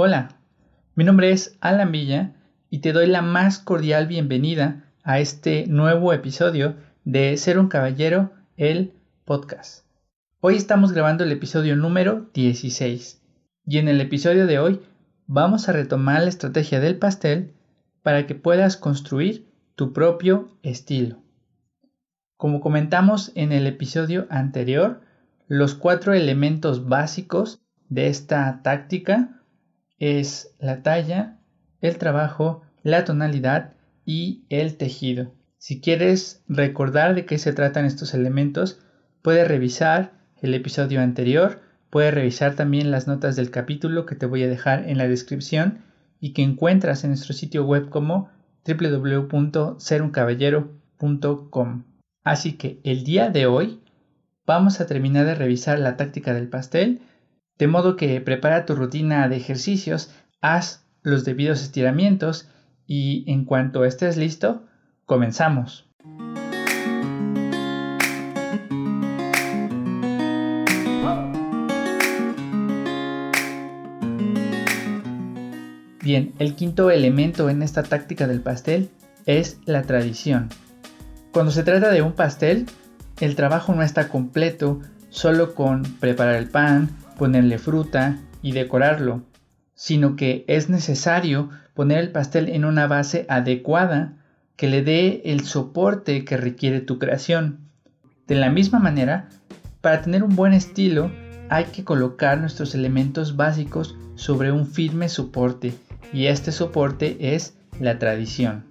Hola, mi nombre es Alan Villa y te doy la más cordial bienvenida a este nuevo episodio de Ser un Caballero, el podcast. Hoy estamos grabando el episodio número 16 y en el episodio de hoy vamos a retomar la estrategia del pastel para que puedas construir tu propio estilo. Como comentamos en el episodio anterior, los cuatro elementos básicos de esta táctica es la talla, el trabajo, la tonalidad y el tejido. Si quieres recordar de qué se tratan estos elementos, puedes revisar el episodio anterior, puedes revisar también las notas del capítulo que te voy a dejar en la descripción y que encuentras en nuestro sitio web como www.seruncaballero.com. Así que el día de hoy vamos a terminar de revisar la táctica del pastel, de modo que prepara tu rutina de ejercicios, haz los debidos estiramientos y en cuanto estés listo, comenzamos. Bien, el quinto elemento en esta táctica del pastel es la tradición. Cuando se trata de un pastel, el trabajo no está completo solo con preparar el pan, ponerle fruta y decorarlo, sino que es necesario poner el pastel en una base adecuada que le dé el soporte que requiere tu creación. De la misma manera, para tener un buen estilo, hay que colocar nuestros elementos básicos sobre un firme soporte, y este soporte es la tradición.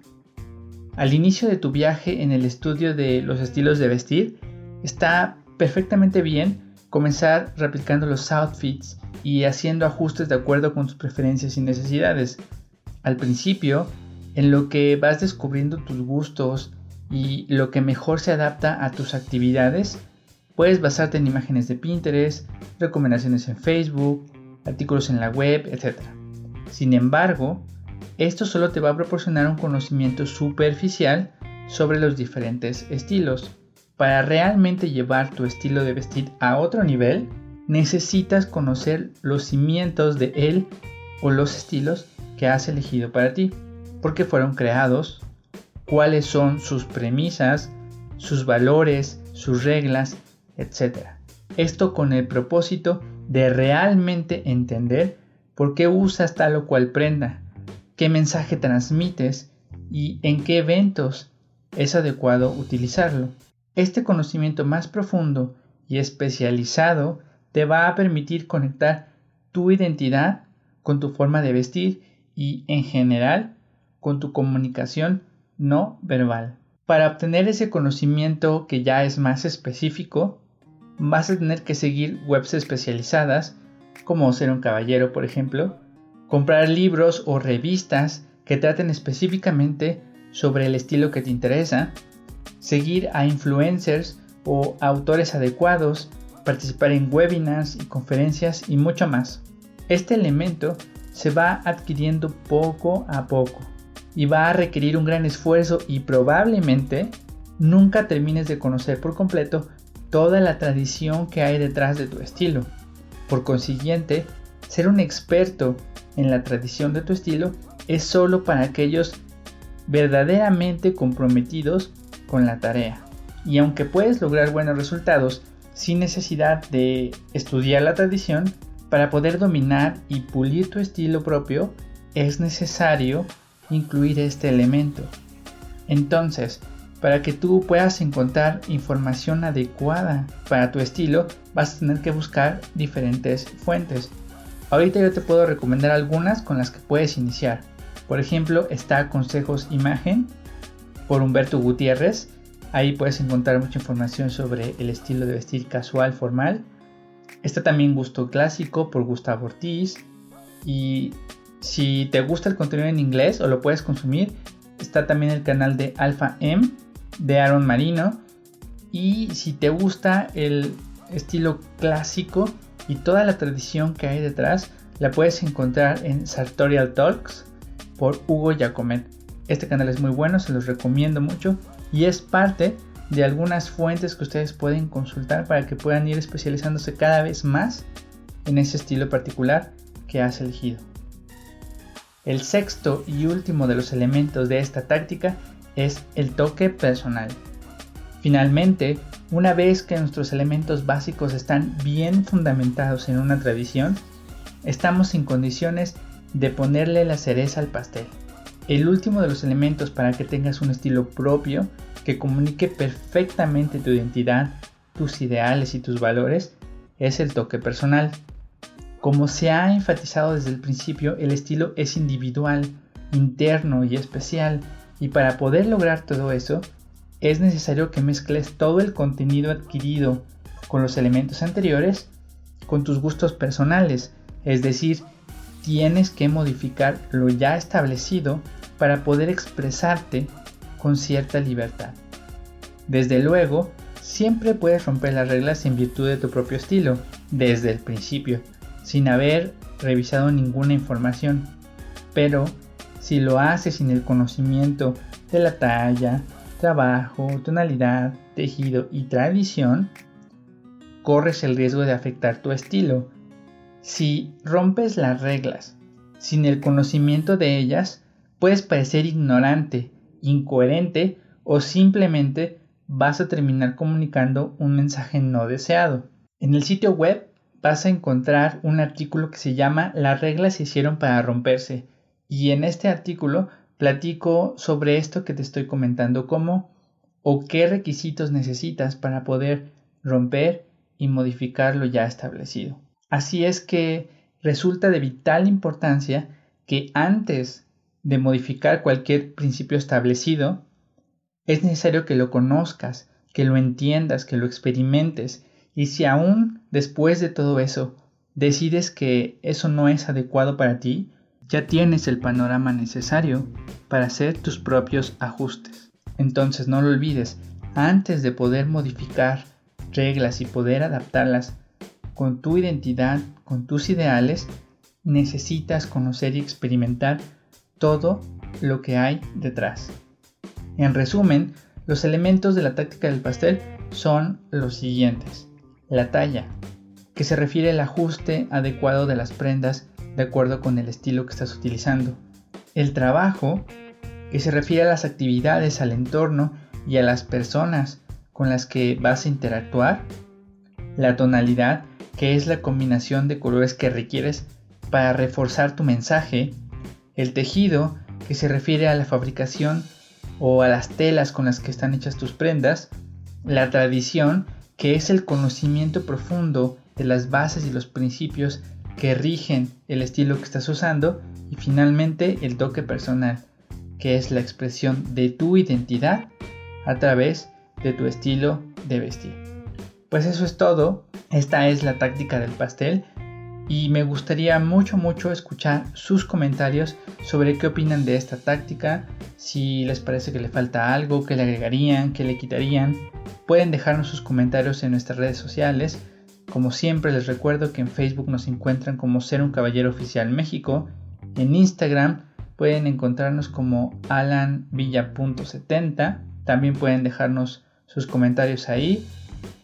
Al inicio de tu viaje en el estudio de los estilos de vestir, está perfectamente bien comenzar replicando los outfits y haciendo ajustes de acuerdo con tus preferencias y necesidades. Al principio, en lo que vas descubriendo tus gustos y lo que mejor se adapta a tus actividades, puedes basarte en imágenes de Pinterest, recomendaciones en Facebook, artículos en la web, etc. Sin embargo, esto solo te va a proporcionar un conocimiento superficial sobre los diferentes estilos. Para realmente llevar tu estilo de vestir a otro nivel, necesitas conocer los cimientos de él o los estilos que has elegido para ti, por qué fueron creados, cuáles son sus premisas, sus valores, sus reglas, etc. Esto con el propósito de realmente entender por qué usas tal o cual prenda, qué mensaje transmites y en qué eventos es adecuado utilizarlo. Este conocimiento más profundo y especializado te va a permitir conectar tu identidad con tu forma de vestir y en general con tu comunicación no verbal. Para obtener ese conocimiento que ya es más específico, vas a tener que seguir webs especializadas, como ser un caballero por ejemplo, comprar libros o revistas que traten específicamente sobre el estilo que te interesa, seguir a influencers o autores adecuados, participar en webinars y conferencias y mucho más. Este elemento se va adquiriendo poco a poco y va a requerir un gran esfuerzo y probablemente nunca termines de conocer por completo toda la tradición que hay detrás de tu estilo. Por consiguiente, ser un experto en la tradición de tu estilo es solo para aquellos verdaderamente comprometidos con la tarea. Y aunque puedes lograr buenos resultados sin necesidad de estudiar la tradición, para poder dominar y pulir tu estilo propio es necesario incluir este elemento. Entonces, para que tú puedas encontrar información adecuada para tu estilo, vas a tener que buscar diferentes fuentes. Ahorita yo te puedo recomendar algunas con las que puedes iniciar. Por ejemplo, está Consejos Imagen por Humberto Gutiérrez. Ahí puedes encontrar mucha información sobre el estilo de vestir casual formal. Está también Gusto Clásico por Gustavo Ortiz. Y si te gusta el contenido en inglés o lo puedes consumir, está también el canal de Alpha M de Aaron Marino. Y si te gusta el estilo clásico, y toda la tradición que hay detrás la puedes encontrar en Sartorial Talks por Hugo Jacomet. Este canal es muy bueno, se los recomiendo mucho y es parte de algunas fuentes que ustedes pueden consultar para que puedan ir especializándose cada vez más en ese estilo particular que has elegido. El sexto y último de los elementos de esta táctica es el toque personal. Finalmente, una vez que nuestros elementos básicos están bien fundamentados en una tradición, estamos en condiciones de ponerle la cereza al pastel. El último de los elementos para que tengas un estilo propio que comunique perfectamente tu identidad, tus ideales y tus valores es el toque personal. Como se ha enfatizado desde el principio, el estilo es individual, interno y especial, y para poder lograr todo eso, es necesario que mezcles todo el contenido adquirido con los elementos anteriores con tus gustos personales, es decir, tienes que modificar lo ya establecido para poder expresarte con cierta libertad. Desde luego, siempre puedes romper las reglas en virtud de tu propio estilo, desde el principio, sin haber revisado ninguna información. Pero, si lo haces sin el conocimiento de la talla, trabajo, tonalidad, tejido y tradición, corres el riesgo de afectar tu estilo. Si rompes las reglas sin el conocimiento de ellas, puedes parecer ignorante, incoherente o simplemente vas a terminar comunicando un mensaje no deseado. En el sitio web vas a encontrar un artículo que se llama Las reglas se hicieron para romperse y en este artículo platico sobre esto que te estoy comentando, cómo o qué requisitos necesitas para poder romper y modificar lo ya establecido. Así es que resulta de vital importancia que antes de modificar cualquier principio establecido, es necesario que lo conozcas, que lo entiendas, que lo experimentes y si aún después de todo eso decides que eso no es adecuado para ti, ya tienes el panorama necesario para hacer tus propios ajustes. Entonces no lo olvides, antes de poder modificar reglas y poder adaptarlas con tu identidad, con tus ideales, necesitas conocer y experimentar todo lo que hay detrás. En resumen, los elementos de la táctica del pastel son los siguientes. La talla, que se refiere al ajuste adecuado de las prendas de acuerdo con el estilo que estás utilizando. El trabajo, que se refiere a las actividades, al entorno y a las personas con las que vas a interactuar. La tonalidad, que es la combinación de colores que requieres para reforzar tu mensaje. El tejido, que se refiere a la fabricación o a las telas con las que están hechas tus prendas. La tradición, que es el conocimiento profundo de las bases y los principios que rigen el estilo que estás usando y finalmente el toque personal, que es la expresión de tu identidad a través de tu estilo de vestir. Pues eso es todo, esta es la táctica del pastel y me gustaría mucho mucho escuchar sus comentarios sobre qué opinan de esta táctica, si les parece que le falta algo, qué le agregarían, qué le quitarían. Pueden dejarnos sus comentarios en nuestras redes sociales, como siempre les recuerdo que en Facebook nos encuentran como Ser un Caballero Oficial México, en Instagram pueden encontrarnos como alanvilla.70, también pueden dejarnos sus comentarios ahí.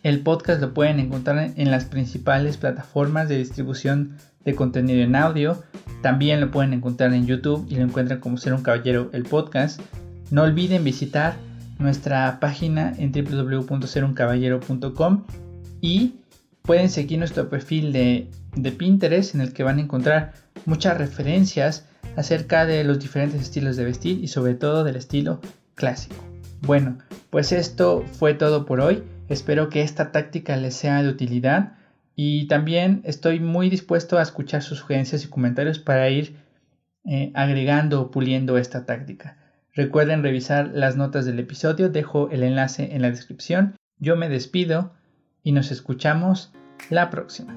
El podcast lo pueden encontrar en las principales plataformas de distribución de contenido en audio. También lo pueden encontrar en YouTube y lo encuentran como Ser un Caballero el podcast. No olviden visitar nuestra página en www.seruncaballero.com y Pueden seguir nuestro perfil de, Pinterest en el que van a encontrar muchas referencias acerca de los diferentes estilos de vestir y sobre todo del estilo clásico. Bueno, pues esto fue todo por hoy. Espero que esta táctica les sea de utilidad y también estoy muy dispuesto a escuchar sus sugerencias y comentarios para ir eh, agregando o puliendo esta táctica. Recuerden revisar las notas del episodio, dejo el enlace en la descripción. Yo me despido y nos escuchamos la próxima.